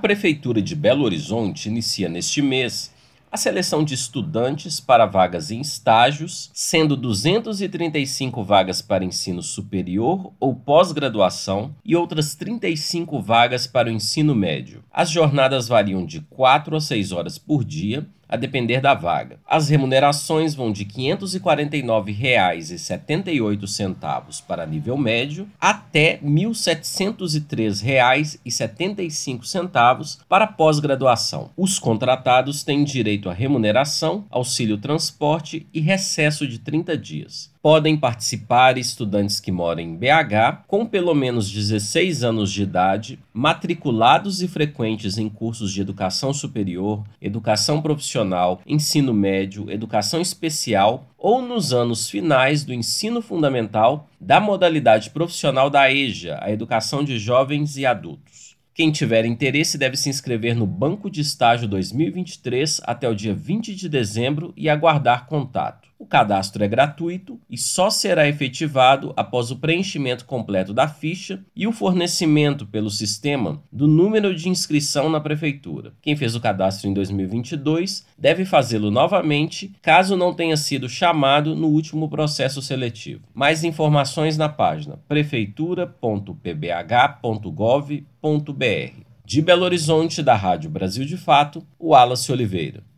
Prefeitura de Belo Horizonte inicia neste mês a seleção de estudantes para vagas em estágios, sendo 235 vagas para ensino superior ou pós-graduação e outras 35 vagas para o ensino médio. As jornadas variam de 4 a 6 horas por dia a depender da vaga. As remunerações vão de R$ 549,78 para nível médio até R$ 1.703,75 para pós-graduação. Os contratados têm direito a remuneração, auxílio transporte e recesso de 30 dias. Podem participar estudantes que moram em BH com pelo menos 16 anos de idade, matriculados e frequentes em cursos de educação superior, educação profissional, ensino médio, educação especial ou nos anos finais do ensino fundamental da modalidade profissional da EJA, a educação de jovens e adultos. Quem tiver interesse deve se inscrever no Banco de Estágio 2023 até o dia 20 de dezembro e aguardar contato. O cadastro é gratuito e só será efetivado após o preenchimento completo da ficha e o fornecimento pelo sistema do número de inscrição na prefeitura. Quem fez o cadastro em 2022 deve fazê-lo novamente, caso não tenha sido chamado no último processo seletivo. Mais informações na página prefeitura.pbh.gov.br. De Belo Horizonte, da Rádio Brasil de Fato, o Wallace Oliveira.